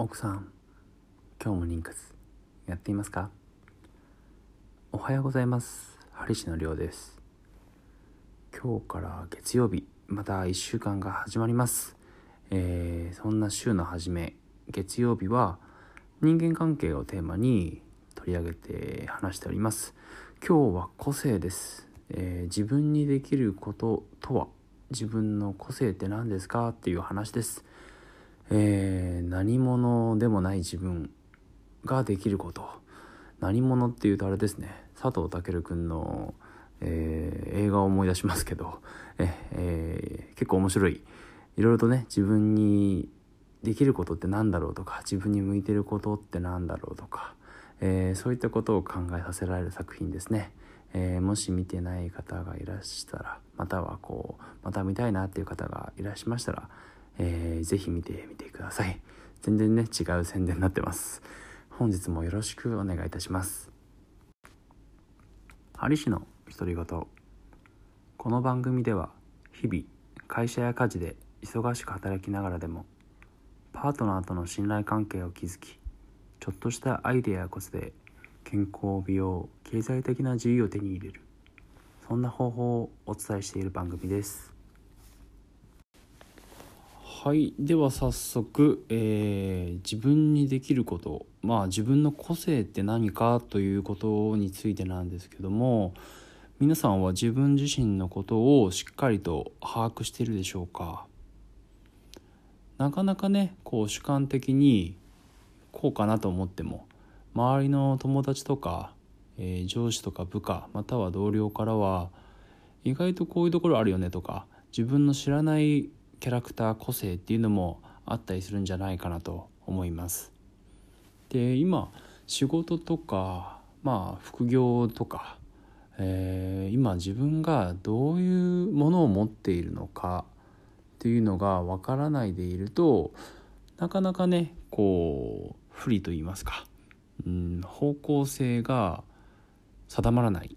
奥さん今日も妊活やっていますか？おはようございます。針師のりょうです。今日から月曜日また1週間が始まります。えー、そんな週の初め月曜日は人間関係をテーマに取り上げて話しております。今日は個性です、えー、自分にできることとは自分の個性って何ですか？っていう話です。えー、何者でもない自分ができること。何者っていうとあれですね。佐藤健君の、えー、映画を思い出しますけど。え、えー、結構面白い。いろいろとね自分にできることって何だろうとか自分に向いてることって何だろうとか、えー、そういったことを考えさせられる作品ですね。えー、もし見てない方がいらしたらまたはこうまた見たいなっていう方がいらっしゃいましたらえー、ぜひ見てみてください。全然ね違う宣伝になってます。本日もよろしくお願いいたします。ハリ氏の独り言。この番組では日々会社や家事で忙しく働きながらでもパートナーとの信頼関係を築きちょっとしたアイデアやコツで健康美容経済的な自由を手に入れる。そんな方法をお伝えしている番組です。はいでは早速、えー、自分にできることまあ自分の個性って何かということについてなんですけども皆さんは自分自身のことをしっかりと把握しているでしょうか？なかなかねこう主観的にこうかなと思っても周りの友達とか、えー、上司とか部下または同僚からは意外とこういうところあるよねとか自分の知らないキャラクター個性っていうのもあったりするんじゃないかなと思います。で今仕事とかまあ副業とか、えー、今自分がどういうものを持っているのかっていうのがわからないでいるとなかなかねこう不利と言いますか、うん、方向性が定まらない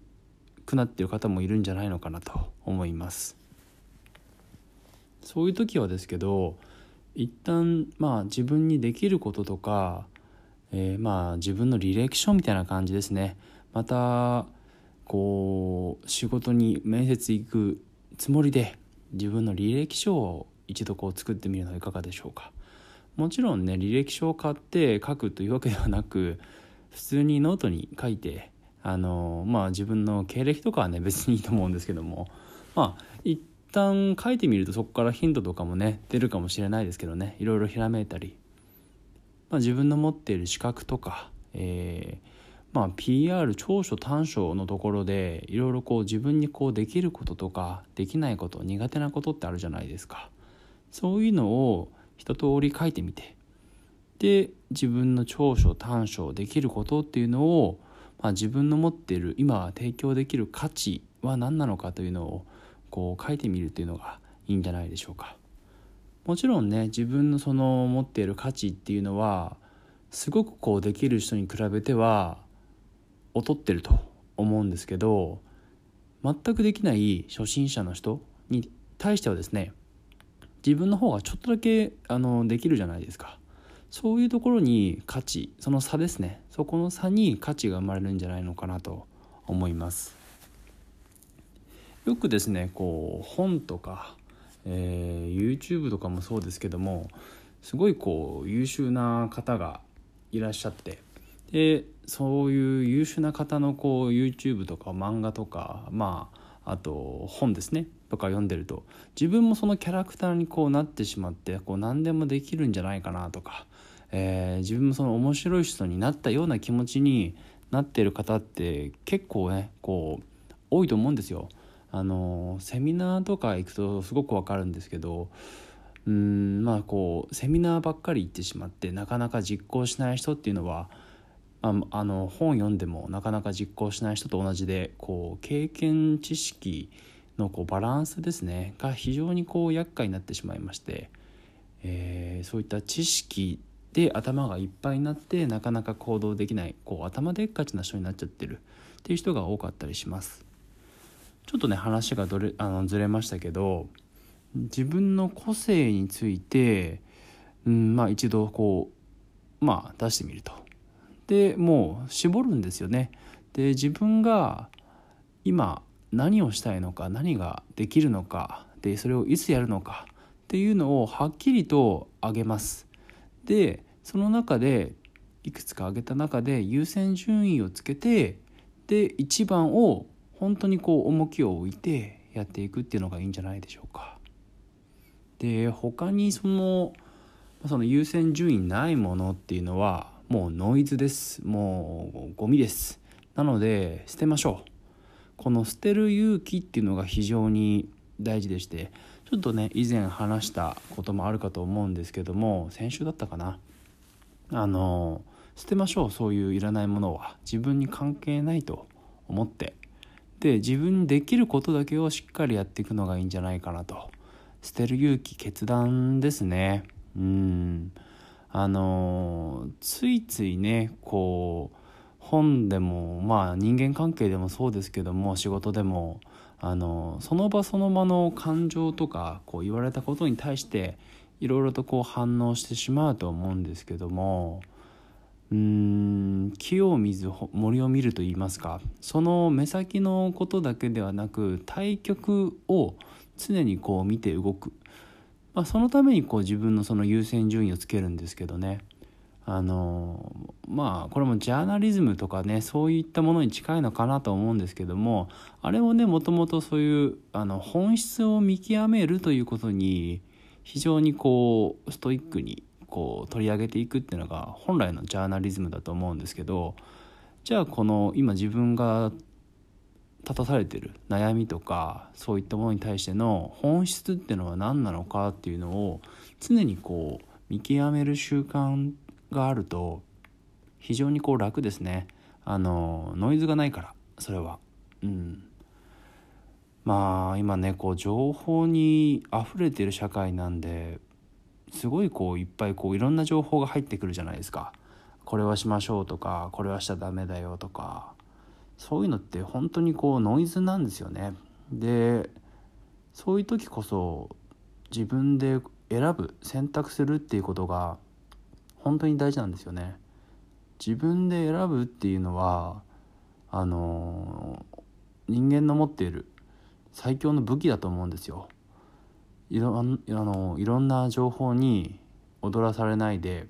くなってる方もいるんじゃないのかなと思います。そういう時はですけど一旦まあ自分にできることとか、えー、まあ自分の履歴書みたいな感じですね。またこう仕事に面接行くつもりで自分の履歴書を一度こう作ってみるのはいかがでしょうか。もちろんね履歴書を買って書くというわけではなく普通にノートに書いてあのまあ自分の経歴とかはね別にいいと思うんですけども。まあ旦書いてみるとそこからヒントとかもね出るかもしれないですけどね。いろいろひらめいたり、まあ、自分の持っている資格とか、えー、まあ、PR 長所短所のところでいろいろこう自分にこうできることとかできないこと苦手なことってあるじゃないですか。そういうのを一通り書いてみて。で自分の長所短所できることっていうのを、まあ、自分の持っている今提供できる価値は何なのかというのをこう書いてみるっていうのがいいんじゃないでしょうか。もちろんね自分のその持っている価値っていうのはすごくこうできる人に比べては劣ってると思うんですけど全くできない初心者の人に対してはですね自分の方がちょっとだけあのできるじゃないですか。そういうところに価値その差ですね。そこの差に価値が生まれるんじゃないのかなと思います。よくですねこう本とか、えー、YouTube とかもそうですけどもすごいこう優秀な方がいらっしゃってでそういう優秀な方のこう YouTube とか漫画とかまああと本ですねとか読んでると自分もそのキャラクターにこうなってしまってこう何でもできるんじゃないかなとか、えー、自分もその面白い人になったような気持ちになってる方って結構ねこう多いと思うんですよ。あのセミナーとか行くとすごくわかるんですけどうんまあこうセミナーばっかり行ってしまってなかなか実行しない人っていうのはああの本読んでもなかなか実行しない人と同じでこう経験知識のこうバランスですねが非常にこう厄介になってしまいまして、えー、そういった知識で頭がいっぱいになってなかなか行動できないこう頭でっかちな人になっちゃってるっていう人が多かったりします。ちょっとね話がどれあのずれましたけど自分の個性について、うんまあ、一度こうまあ出してみると。でもう絞るんですよね。で自分が今何をしたいのか何ができるのかでそれをいつやるのかっていうのをはっきりと挙げます。でその中でいくつか挙げた中で優先順位をつけてで一番を本当にこう重きを置いてやっていくっていうのがいいんじゃないでしょうか。で他にそのその優先順位ないものっていうのはもうノイズです。もうゴミです。なので捨てましょう。この捨てる勇気っていうのが非常に大事でしてちょっとね以前話したこともあるかと思うんですけども先週だったかな。あの捨てましょうそういういらないものは。自分に関係ないと思って。で自分にできることだけをしっかりやっていくのがいいんじゃないかなと。捨てる勇気決断ですね。うん。あのついついねこう本でもまあ人間関係でもそうですけども仕事でもあのその場その場の感情とかこう言われたことに対していろいろとこう反応してしまうと思うんですけどもうん木を見ず森を見ると言いますか。その目先のことだけではなく対局を常にこう見て動く、まあ、そのためにこう自分のその優先順位をつけるんですけどね。あのまあこれもジャーナリズムとかねそういったものに近いのかなと思うんですけどもあれもねもともとそういうあの本質を見極めるということに非常にこうストイックにこう取り上げていくっていうのが本来のジャーナリズムだと思うんですけどじゃあこの今自分が立たされてる悩みとかそういったものに対しての本質っていうのは何なのかっていうのを常にこう見極める習慣があると非常にこう楽ですね。あのノイズがないからそれは。うん。まあ今ねこう情報に溢れてる社会なんですごいこういっぱいこういろんな情報が入ってくるじゃないですか。これはしましょうとかこれはしちゃダメだよとか。そういうのって本当にこうノイズなんですよね。でそういう時こそ自分で選ぶ選択するっていうことが本当に大事なんですよね。自分で選ぶっていうのはあの人間の持っている最強の武器だと思うんですよ。いろあのいろんな情報に踊らされないで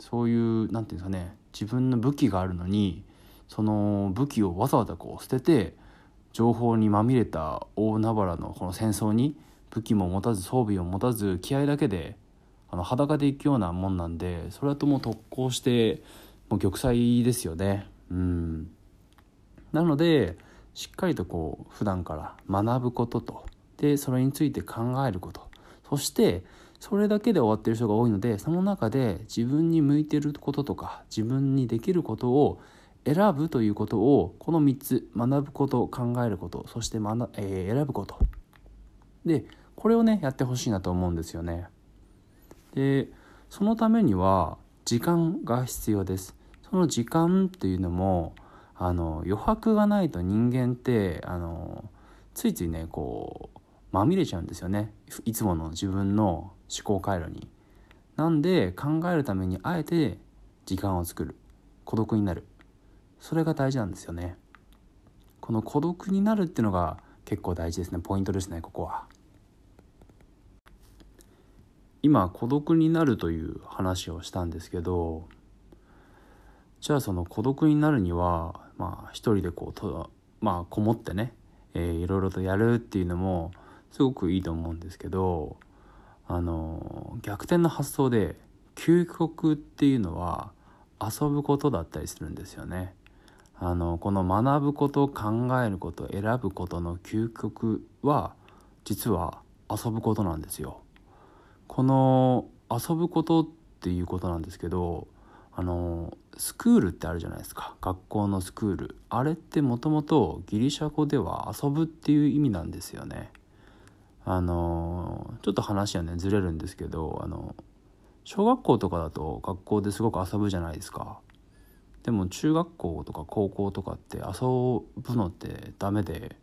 そういう何て言うんですかね自分の武器があるのにその武器をわざわざこう捨てて情報にまみれた大海原のこの戦争に武器も持たず装備を持たず気合だけであの裸で行くようなもんなんでそれだともう特攻してもう玉砕ですよね。うん。なのでしっかりとこう普段から学ぶこととでそれについて考えること。そしてそれだけで終わってる人が多いのでその中で自分に向いてることとか自分にできることを選ぶということをこの3つ学ぶこと考えることそして学、えー、選ぶこと。でこれをねやってほしいなと思うんですよね。でそのためには時間が必要です。その時間っていうのもあの余白がないと人間ってあのついついねこうまみれちゃうんですよねいつもの自分の思考回路に。なんで考えるためにあえて時間を作る孤独になるそれが大事なんですよね。この孤独になるっていうのが結構大事ですねポイントですねここは。今孤独になるという話をしたんですけどじゃあその孤独になるにはまあ一人でこうとまあこもってね、えー、いろいろとやるっていうのもすごくいいと思うんですけどあの逆転の発想で究極っていうのは遊ぶことだったりするんですよね。あのこの学ぶこと考えること選ぶことの究極は実は遊ぶことなんですよ。この遊ぶことっていうことなんですけどあのスクールってあるじゃないですか学校のスクールあれってもともとギリシャ語では遊ぶっていう意味なんですよねあのちょっと話はねずれるんですけどあの小学校とかだと学校ですごく遊ぶじゃないですかでも中学校とか高校とかって遊ぶのってダメで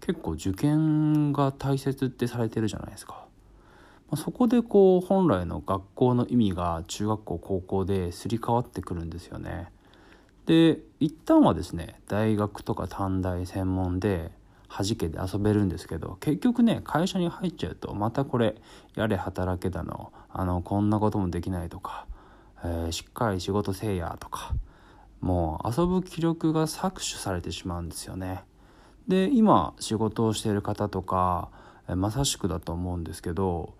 結構受験が大切ってされてるじゃないですかまそこでこう本来の学校の意味が中学校高校ですり替わってくるんですよね。で一旦はですね大学とか短大専門で弾けで遊べるんですけど結局ね会社に入っちゃうとまたこれやれ働けだのあのこんなこともできないとか、えー、しっかり仕事せえやとかもう遊ぶ気力が搾取されてしまうんですよね。で今仕事をしている方とかまさしくだと思うんですけど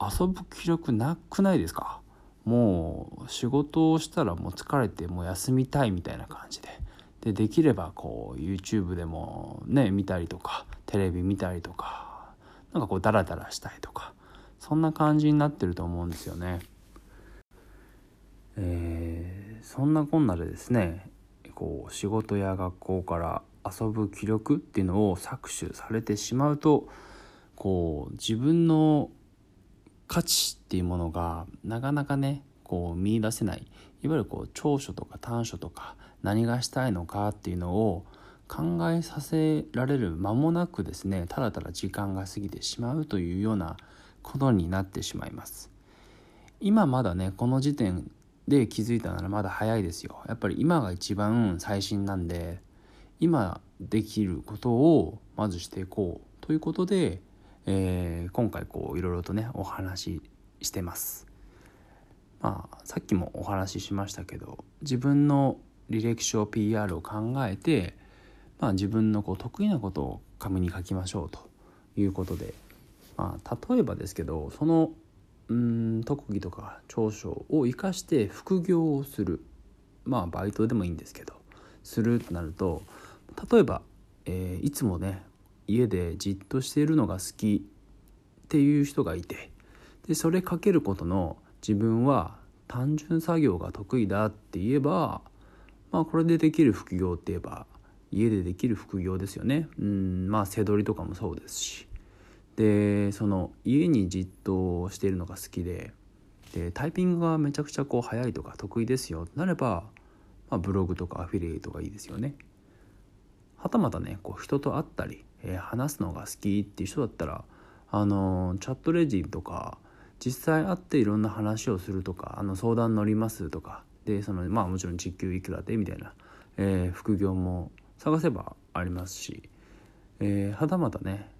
遊ぶ気力なくないですか？もう仕事をしたらもう疲れてもう休みたいみたいな感じででできればこう YouTube でもね見たりとかテレビ見たりとかなんかこうダラダラしたいとかそんな感じになってると思うんですよね。えー、そんなこんなでですねこう仕事や学校から遊ぶ気力っていうのを搾取されてしまうとこう自分の価値っていうものがなかなかねこう見出せないいわゆるこう長所とか短所とか何がしたいのかっていうのを考えさせられる間もなくですねただただ時間が過ぎてしまうというようなことになってしまいます今まだねこの時点で気づいたならまだ早いですよやっぱり今が一番最新なんで今できることをまずしていこうということでえー、今回こういろいろとねお話ししてます。まあさっきもお話ししましたけど自分の履歴書 PR を考えて、まあ、自分のこう得意なことを紙に書きましょうということで、まあ、例えばですけどそのうん特技とか長所を生かして副業をする。まあバイトでもいいんですけどするとなると例えば、えー、いつもね家でじっとしているのが好きっていう人がいてでそれかけることの自分は単純作業が得意だって言えばまあこれでできる副業って言えば家でできる副業ですよね。うんまあ背取りとかもそうですし。でその家にじっとしているのが好きで。でタイピングがめちゃくちゃこう早いとか得意ですよ。なれば、まあ、ブログとかアフィリエイトがいいですよね。はたまたねこう人と会ったりえー、話すのが好きっていう人だったらあのチャットレジとか実際会っていろんな話をするとかあの相談乗りますとかでそのまあもちろん時給いくらでみたいな、えー、副業も探せばありますし、えー、はたまたね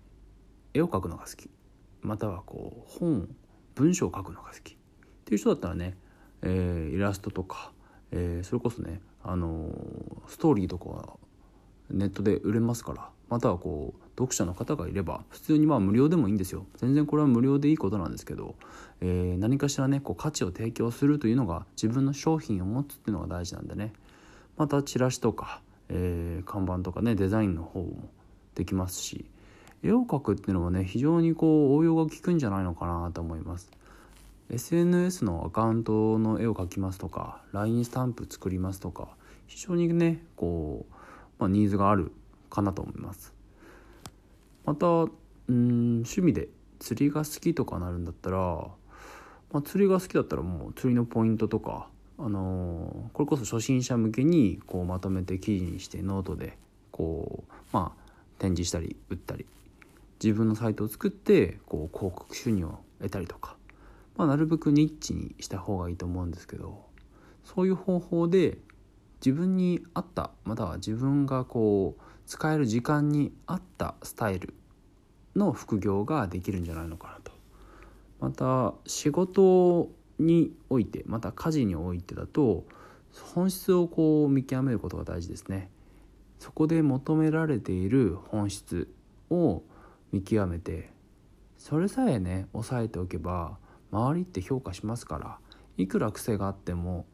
絵を描くのが好き。またはこう本文章を書くのが好き。っていう人だったらね、えー、イラストとか、えー、それこそね、あのストーリーとかネットで売れますから。またはこう読者の方がいれば普通にまあ無料でもいいんですよ。全然これは無料でいいことなんですけど、えー、何かしらねこう価値を提供するというのが自分の商品を持つっていうのが大事なんでね。またチラシとか、えー、看板とかねデザインの方もできますし絵を描くっていうのはね非常にこう応用が効くんじゃないのかなと思います。SNS のアカウントの絵を描きますとか LINE スタンプ作りますとか非常にねこう、まあ、ニーズがあるかなと思います。またうん趣味で釣りが好きとかなるんだったら、まあ、釣りが好きだったらもう釣りのポイントとかあのー、これこそ初心者向けにこうまとめて記事にしてノートでこうまあ展示したり売ったり自分のサイトを作ってこう広告収入を得たりとか、まあ、なるべくニッチにした方がいいと思うんですけどそういう方法で自分に合ったまたは自分がこう使える時間に合ったスタイルの副業ができるんじゃないのかなと。また仕事においてまた家事においてだと本質をこう見極めることが大事ですね。そこで求められている本質を見極めてそれさえね押さえておけば周りって評価しますからいくら癖があっても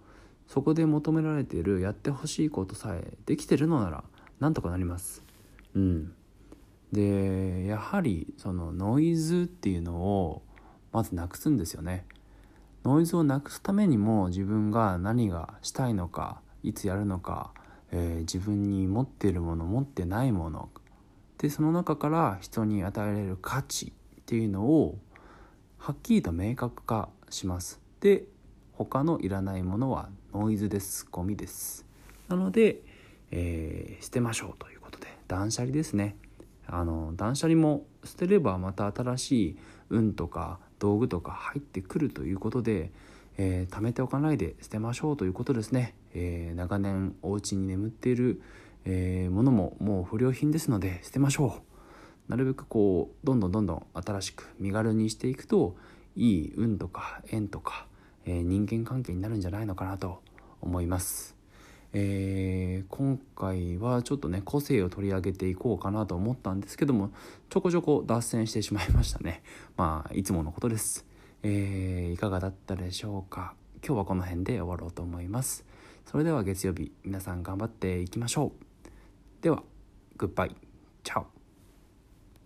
そこで求められているやってほしいことさえできてるのならなんとかなります。うん、でやはりそのノイズっていうのをまずなくすんですよね。ノイズをなくすためにも自分が何がしたいのかいつやるのか、えー、自分に持っているもの持ってないものでその中から人に与えられる価値っていうのをはっきりと明確化します。で他のいらないものはノイズですゴミです。なのでえー、捨てましょうということで断捨離ですね。あの断捨離も捨てればまた新しい運とか道具とか入ってくるということで、えー、貯めておかないで捨てましょうということですね、えー、長年お家に眠っている、えー、ものももう不良品ですので捨てましょう。なるべくこうどんどんどんどん新しく身軽にしていくといい運とか縁とか、えー、人間関係になるんじゃないのかなと思います。えー、今回はちょっとね個性を取り上げていこうかなと思ったんですけどもちょこちょこ脱線してしまいましたね。まあいつものことです、えー、いかがだったでしょうか？今日はこの辺で終わろうと思います。それでは月曜日皆さん頑張っていきましょう。ではグッバイチャオ。